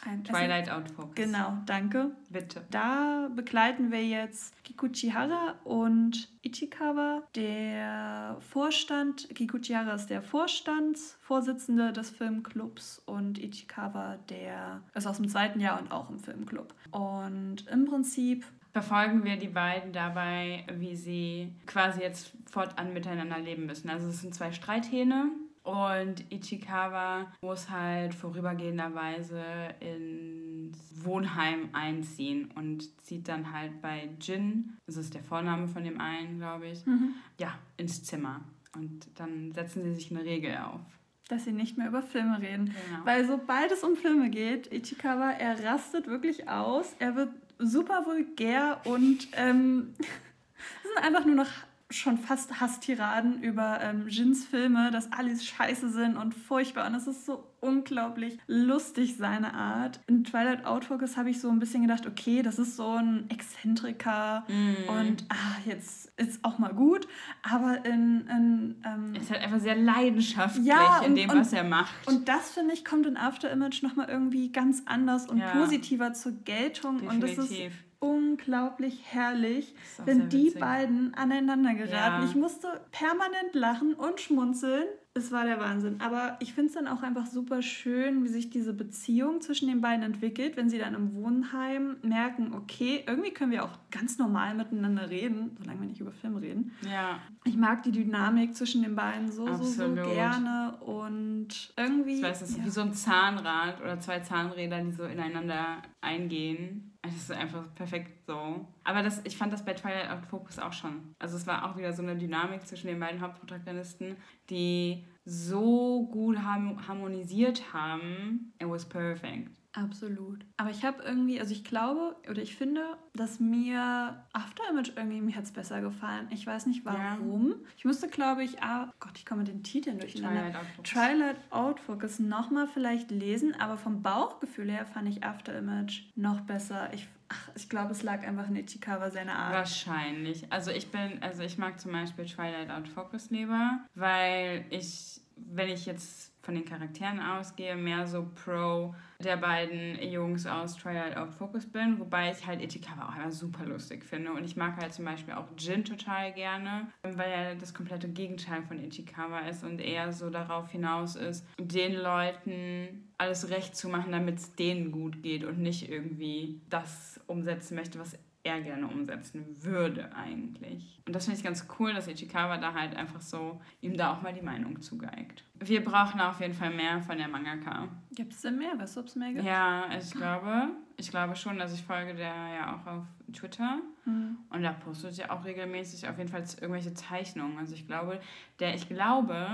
Speaker 2: ein
Speaker 1: Twilight Out Focus.
Speaker 2: Genau, danke.
Speaker 1: Bitte.
Speaker 2: Da begleiten wir jetzt Kikuchihara und Ichikawa. Der Vorstand, Kikuchihara ist der Vorstandsvorsitzende des Filmclubs und Ichikawa der ist aus dem zweiten Jahr und auch im Filmclub. Und im Prinzip
Speaker 1: Verfolgen wir die beiden dabei, wie sie quasi jetzt fortan miteinander leben müssen. Also es sind zwei Streithähne und Ichikawa muss halt vorübergehenderweise ins Wohnheim einziehen und zieht dann halt bei Jin, das ist der Vorname von dem einen, glaube ich, ja, ins Zimmer. Und dann setzen sie sich eine Regel auf.
Speaker 2: dass sie nicht mehr über Filme reden.
Speaker 1: Genau.
Speaker 2: Weil sobald es um Filme geht, Ichikawa, er rastet wirklich aus. Er wird super vulgär und ähm, (laughs) sind einfach nur noch schon fast Hasstiraden über ähm, Jins Filme, dass alles scheiße sind und furchtbar. Und es ist so unglaublich lustig, seine Art. In Twilight Outfocus habe ich so ein bisschen gedacht, okay, das ist so ein Exzentriker und ah, jetzt ist auch mal gut. Aber in, in ähm,
Speaker 1: Er ist halt einfach sehr leidenschaftlich
Speaker 2: Ja,
Speaker 1: in
Speaker 2: und-
Speaker 1: dem,
Speaker 2: und-
Speaker 1: was er macht.
Speaker 2: und das, finde ich, kommt in After Image nochmal irgendwie ganz anders und
Speaker 1: Ja.
Speaker 2: positiver zur Geltung. Und das ist
Speaker 1: Definitiv.
Speaker 2: Unglaublich herrlich, wenn die
Speaker 1: witzig.
Speaker 2: beiden aneinander geraten.
Speaker 1: Ja.
Speaker 2: Ich musste permanent lachen und schmunzeln. Es war der Wahnsinn. Aber ich finde es dann auch einfach super schön, wie sich diese Beziehung zwischen den beiden entwickelt, wenn sie dann im Wohnheim merken, okay, irgendwie können wir auch ganz normal miteinander reden, solange wir nicht über Film reden.
Speaker 1: ja.
Speaker 2: Ich mag die Dynamik zwischen den beiden so, so, so
Speaker 1: Absolut.
Speaker 2: gerne und irgendwie.
Speaker 1: Ich weiß, das ist
Speaker 2: ja.
Speaker 1: wie so ein Zahnrad oder zwei Zahnräder, die so ineinander eingehen. Also Das ist einfach perfekt so. Aber das, ich fand das bei Twilight Out Focus auch schon. Also es war auch wieder so eine Dynamik zwischen den beiden Hauptprotagonisten, die so gut harmonisiert haben. It was perfect.
Speaker 2: Absolut. Aber ich habe irgendwie, also ich glaube oder ich finde, dass mir After Image irgendwie mir hat's besser gefallen. Ich weiß nicht
Speaker 1: Ja.
Speaker 2: warum. Ich müsste, glaube ich, ah, Gott, ich komme mit den Titeln durcheinander.
Speaker 1: Twilight Out Focus.
Speaker 2: Twilight Outfocus nochmal vielleicht lesen, aber vom Bauchgefühl her fand ich After Image noch besser. Ich, ach, ich glaube, es lag einfach in Ichikawa seine Art.
Speaker 1: Wahrscheinlich. Also ich bin, also ich mag zum Beispiel Twilight Out Focus lieber, weil ich, wenn ich jetzt von den Charakteren ausgehe, mehr so pro der beiden Jungs aus Twilight Out Focus bin, wobei ich halt Ichikawa auch immer super lustig finde. Und ich mag halt zum Beispiel auch Jin total gerne, weil er das komplette Gegenteil von Ichikawa ist und eher so darauf hinaus ist, den Leuten alles recht zu machen, damit es denen gut geht und nicht irgendwie das umsetzen möchte, was er gerne umsetzen würde eigentlich. Und das finde ich ganz cool, dass Ichikawa da halt einfach so ihm da auch mal die Meinung zugeigt. Wir brauchen auf jeden Fall mehr von der Mangaka.
Speaker 2: Gibt es denn mehr? Weißt du, ob es mehr gibt?
Speaker 1: Ja, ich glaube, ich glaube schon, dass ich folge der ja auch auf Twitter
Speaker 2: Hm.
Speaker 1: und da postet sie auch regelmäßig auf jeden Fall irgendwelche Zeichnungen. Also ich glaube, der, ich glaube,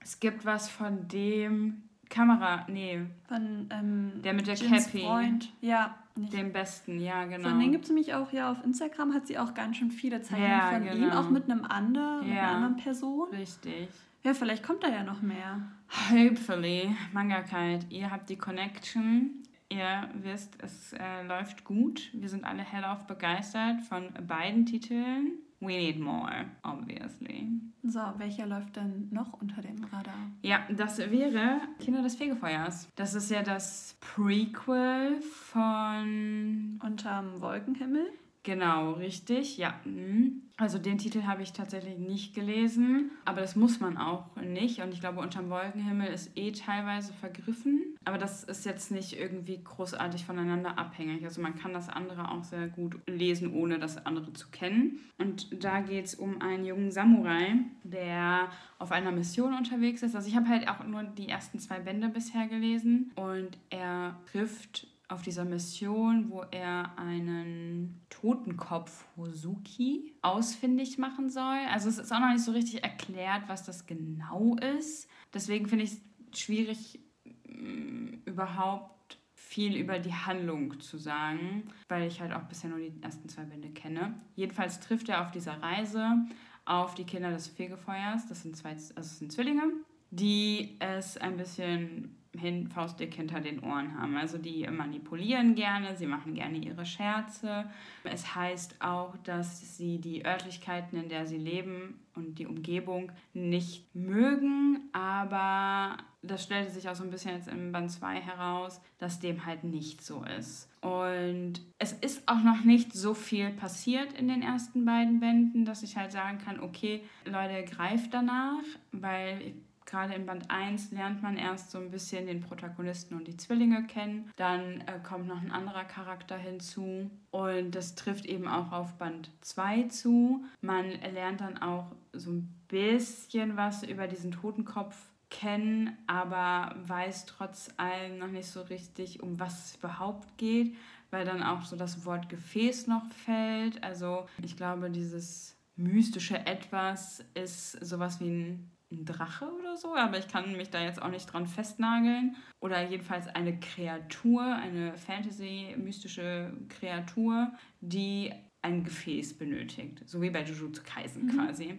Speaker 1: es gibt was von dem Kamera, nee,
Speaker 2: Von ähm,
Speaker 1: Der mit der
Speaker 2: Jins
Speaker 1: Cappy.
Speaker 2: Freund. Ja, Nicht.
Speaker 1: Den besten, ja, genau.
Speaker 2: Von denen gibt es nämlich auch, ja, auf Instagram hat sie auch ganz schön viele Zeichnungen
Speaker 1: Ja,
Speaker 2: von ihm,
Speaker 1: genau.
Speaker 2: auch mit einem anderen, mit einer
Speaker 1: Ja.
Speaker 2: anderen Person.
Speaker 1: Richtig.
Speaker 2: Ja, vielleicht kommt da ja noch mehr.
Speaker 1: Hopefully, Mangakite, ihr habt die Connection. Ihr wisst, es äh, läuft gut. Wir sind alle hellauf begeistert von beiden Titeln. We need more, obviously.
Speaker 2: So, welcher läuft denn noch unter dem Radar?
Speaker 1: Ja, das wäre Kinder des Fegefeuers. Das ist ja das Prequel von
Speaker 2: Unterm Wolkenhimmel?
Speaker 1: Genau, richtig, ja. mhm. Also den Titel habe ich tatsächlich nicht gelesen, aber das muss man auch nicht. Und ich glaube, unterm Wolkenhimmel ist eh teilweise vergriffen. Aber das ist jetzt nicht irgendwie großartig voneinander abhängig. Also man kann das andere auch sehr gut lesen, ohne das andere zu kennen. Und da geht es um einen jungen Samurai, der auf einer Mission unterwegs ist. Also ich habe halt auch nur die ersten zwei Bände bisher gelesen. Und er trifft auf dieser Mission, wo er einen Totenkopf Hosuki ausfindig machen soll. Also es ist auch noch nicht so richtig erklärt, was das genau ist. Deswegen finde ich es schwierig, mh, überhaupt viel über die Handlung zu sagen, weil ich halt auch bisher nur die ersten zwei Bände kenne. Jedenfalls trifft er auf dieser Reise auf die Kinder des Fegefeuers. Das sind zwei, also das sind Zwillinge, die es ein bisschen hin faustdick hinter den Ohren haben. Also die manipulieren gerne, sie machen gerne ihre Scherze. Es heißt auch, dass sie die Örtlichkeiten, in der sie leben und die Umgebung nicht mögen, aber das stellte sich auch so ein bisschen jetzt im Band 2 heraus, dass dem halt nicht so ist. Und es ist auch noch nicht so viel passiert in den ersten beiden Bänden, dass ich halt sagen kann, okay, Leute, greift danach, weil gerade in Band 1 lernt man erst so ein bisschen den Protagonisten und die Zwillinge kennen. Dann äh, kommt noch ein anderer Charakter hinzu. Und das trifft eben auch auf Band 2 zu. Man lernt dann auch so ein bisschen was über diesen Totenkopf kennen, aber weiß trotz allem noch nicht so richtig, um was es überhaupt geht, weil dann auch so das Wort Gefäß noch fällt. Also ich glaube, dieses mystische Etwas ist sowas wie ein ein Drache oder so, aber ich kann mich da jetzt auch nicht dran festnageln. Oder jedenfalls eine Kreatur, eine Fantasy-mystische Kreatur, die ein Gefäß benötigt. So wie bei Jujutsu Kaisen
Speaker 2: Mhm.
Speaker 1: quasi.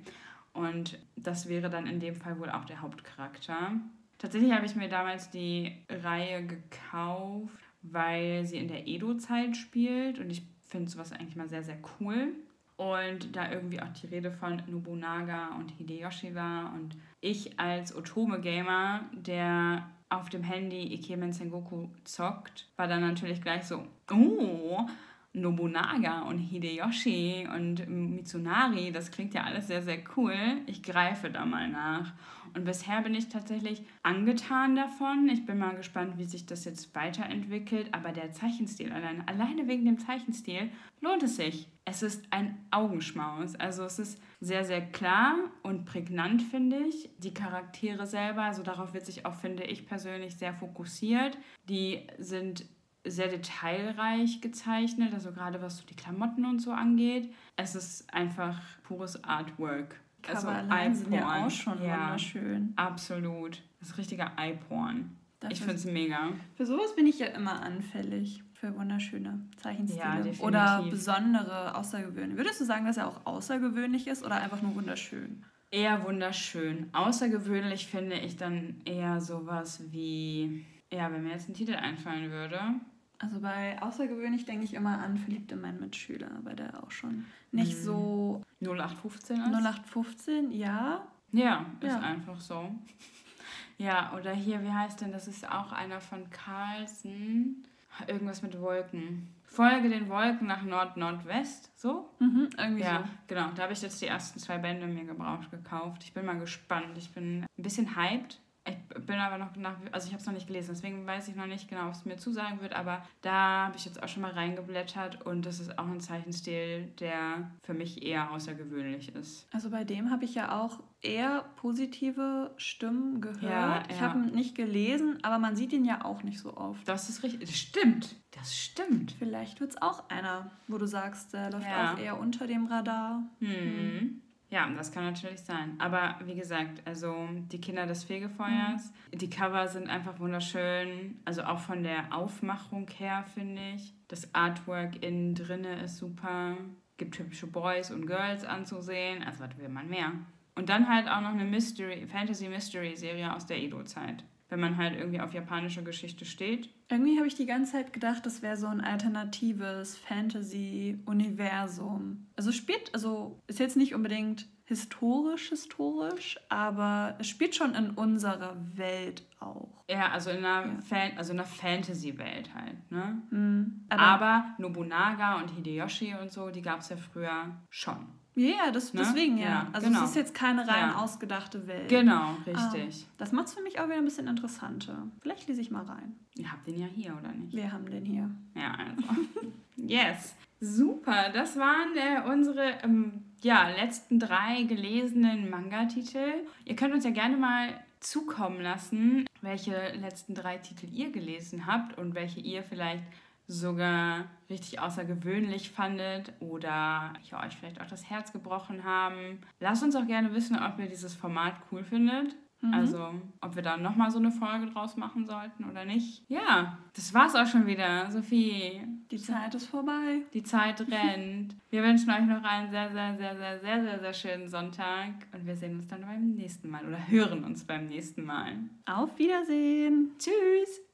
Speaker 1: Und das wäre dann in dem Fall wohl auch der Hauptcharakter. Tatsächlich habe ich mir damals die Reihe gekauft, weil sie in der Edo-Zeit spielt und ich finde sowas eigentlich mal sehr, sehr cool. Und da irgendwie auch die Rede von Nobunaga und Hideyoshi war und ich als Otome-Gamer, der auf dem Handy Ikemen Sengoku zockt, war dann natürlich gleich so, oh, Nobunaga und Hideyoshi und Mitsunari, das klingt ja alles sehr, sehr cool. Ich greife da mal nach. Und bisher bin ich tatsächlich angetan davon. Ich bin mal gespannt, wie sich das jetzt weiterentwickelt. Aber der Zeichenstil alleine, alleine wegen dem Zeichenstil lohnt es sich. Es ist ein Augenschmaus. Also es ist sehr, sehr klar und prägnant, finde ich. Die Charaktere selber, also darauf wird sich auch, finde ich persönlich, sehr fokussiert. Die sind sehr detailreich gezeichnet, also gerade was so die Klamotten und so angeht. Es ist einfach pures Artwork.
Speaker 2: Cover
Speaker 1: also
Speaker 2: allein sind ja auch schon
Speaker 1: Ja,
Speaker 2: wunderschön.
Speaker 1: Absolut. Das ist richtiger Eye-Porn. Ich finde es mega.
Speaker 2: Für sowas bin ich ja immer anfällig. Für wunderschöne Zeichenstile.
Speaker 1: Ja, definitiv.
Speaker 2: oder besondere, außergewöhnliche. Würdest du sagen, dass er auch außergewöhnlich ist oder einfach nur wunderschön?
Speaker 1: Eher wunderschön. Außergewöhnlich finde ich dann eher sowas wie, ja, wenn mir jetzt ein Titel einfallen würde.
Speaker 2: Also bei außergewöhnlich denke ich immer an Verliebt in meinen Mitschüler, weil der auch schon nicht
Speaker 1: Mhm.
Speaker 2: so
Speaker 1: 0815 ist?
Speaker 2: 0815, ja.
Speaker 1: Ja, ist
Speaker 2: Ja.
Speaker 1: einfach so. (laughs) Ja, oder hier, wie heißt denn, das ist auch einer von Carlsen. Irgendwas mit Wolken. Folge den Wolken nach Nord-Nordwest, so?
Speaker 2: Mhm, irgendwie
Speaker 1: Ja, genau. Da habe ich jetzt die ersten zwei Bände mir gebraucht gekauft. Ich bin mal gespannt. Ich bin ein bisschen hyped. Ich bin aber noch nach, also ich habe es noch nicht gelesen, deswegen weiß ich noch nicht genau, ob es mir zusagen wird, aber da habe ich jetzt auch schon mal reingeblättert und das ist auch ein Zeichenstil, der für mich eher außergewöhnlich ist.
Speaker 2: so. Also bei dem habe ich ja auch eher positive Stimmen gehört.
Speaker 1: Ja,
Speaker 2: Ich
Speaker 1: ja.
Speaker 2: habe ihn nicht gelesen, aber man sieht ihn ja auch nicht so oft.
Speaker 1: Das ist richtig. Das stimmt. Das stimmt.
Speaker 2: Vielleicht wird es auch einer, wo du sagst, der läuft
Speaker 1: Ja.
Speaker 2: auch eher unter dem Radar.
Speaker 1: Hm. Ja, das kann natürlich sein. Aber wie gesagt, also die Kinder des Fegefeuers, mhm. die Cover sind einfach wunderschön. Also auch von der Aufmachung her, finde ich. Das Artwork innen drinne ist super. Gibt typische Boys und Girls anzusehen. Also was will man mehr? Und dann halt auch noch eine Mystery, Fantasy-Mystery-Serie aus der Edo-Zeit wenn man halt irgendwie auf japanische Geschichte steht.
Speaker 2: Irgendwie habe ich die ganze Zeit gedacht, das wäre so ein alternatives Fantasy-Universum. Also spielt, also ist jetzt nicht unbedingt historisch, historisch, aber es spielt schon in unserer Welt auch.
Speaker 1: Ja, also in einer, ja. Fan also einer Fantasy-Welt halt, ne? Mhm, aber, aber Nobunaga und Hideyoshi und so, die gab es ja früher schon.
Speaker 2: Ja, das, ne? deswegen ja. ja also genau. es ist jetzt keine rein ja. ausgedachte Welt.
Speaker 1: Genau, richtig.
Speaker 2: Ah, das macht es für mich auch wieder ein bisschen interessanter. Vielleicht lese ich mal rein.
Speaker 1: Ihr habt den ja hier, oder nicht?
Speaker 2: Wir haben den hier.
Speaker 1: Ja, also. (laughs) yes. Super, das waren äh, unsere ähm, ja, letzten drei gelesenen Manga-Titel. Ihr könnt uns ja gerne mal zukommen lassen, welche letzten drei Titel ihr gelesen habt und welche ihr vielleicht sogar richtig außergewöhnlich fandet oder ich euch vielleicht auch das Herz gebrochen haben. Lasst uns auch gerne wissen, ob ihr dieses Format cool findet. Mhm. Also, ob wir da nochmal so eine Folge draus machen sollten oder nicht. Ja, das war's auch schon wieder, Sophie.
Speaker 2: Die Zeit ist vorbei.
Speaker 1: Die Zeit rennt. (laughs) Wir wünschen euch noch einen sehr, sehr, sehr, sehr, sehr, sehr, sehr schönen Sonntag und wir sehen uns dann beim nächsten Mal oder hören uns beim nächsten Mal.
Speaker 2: Auf Wiedersehen.
Speaker 1: Tschüss.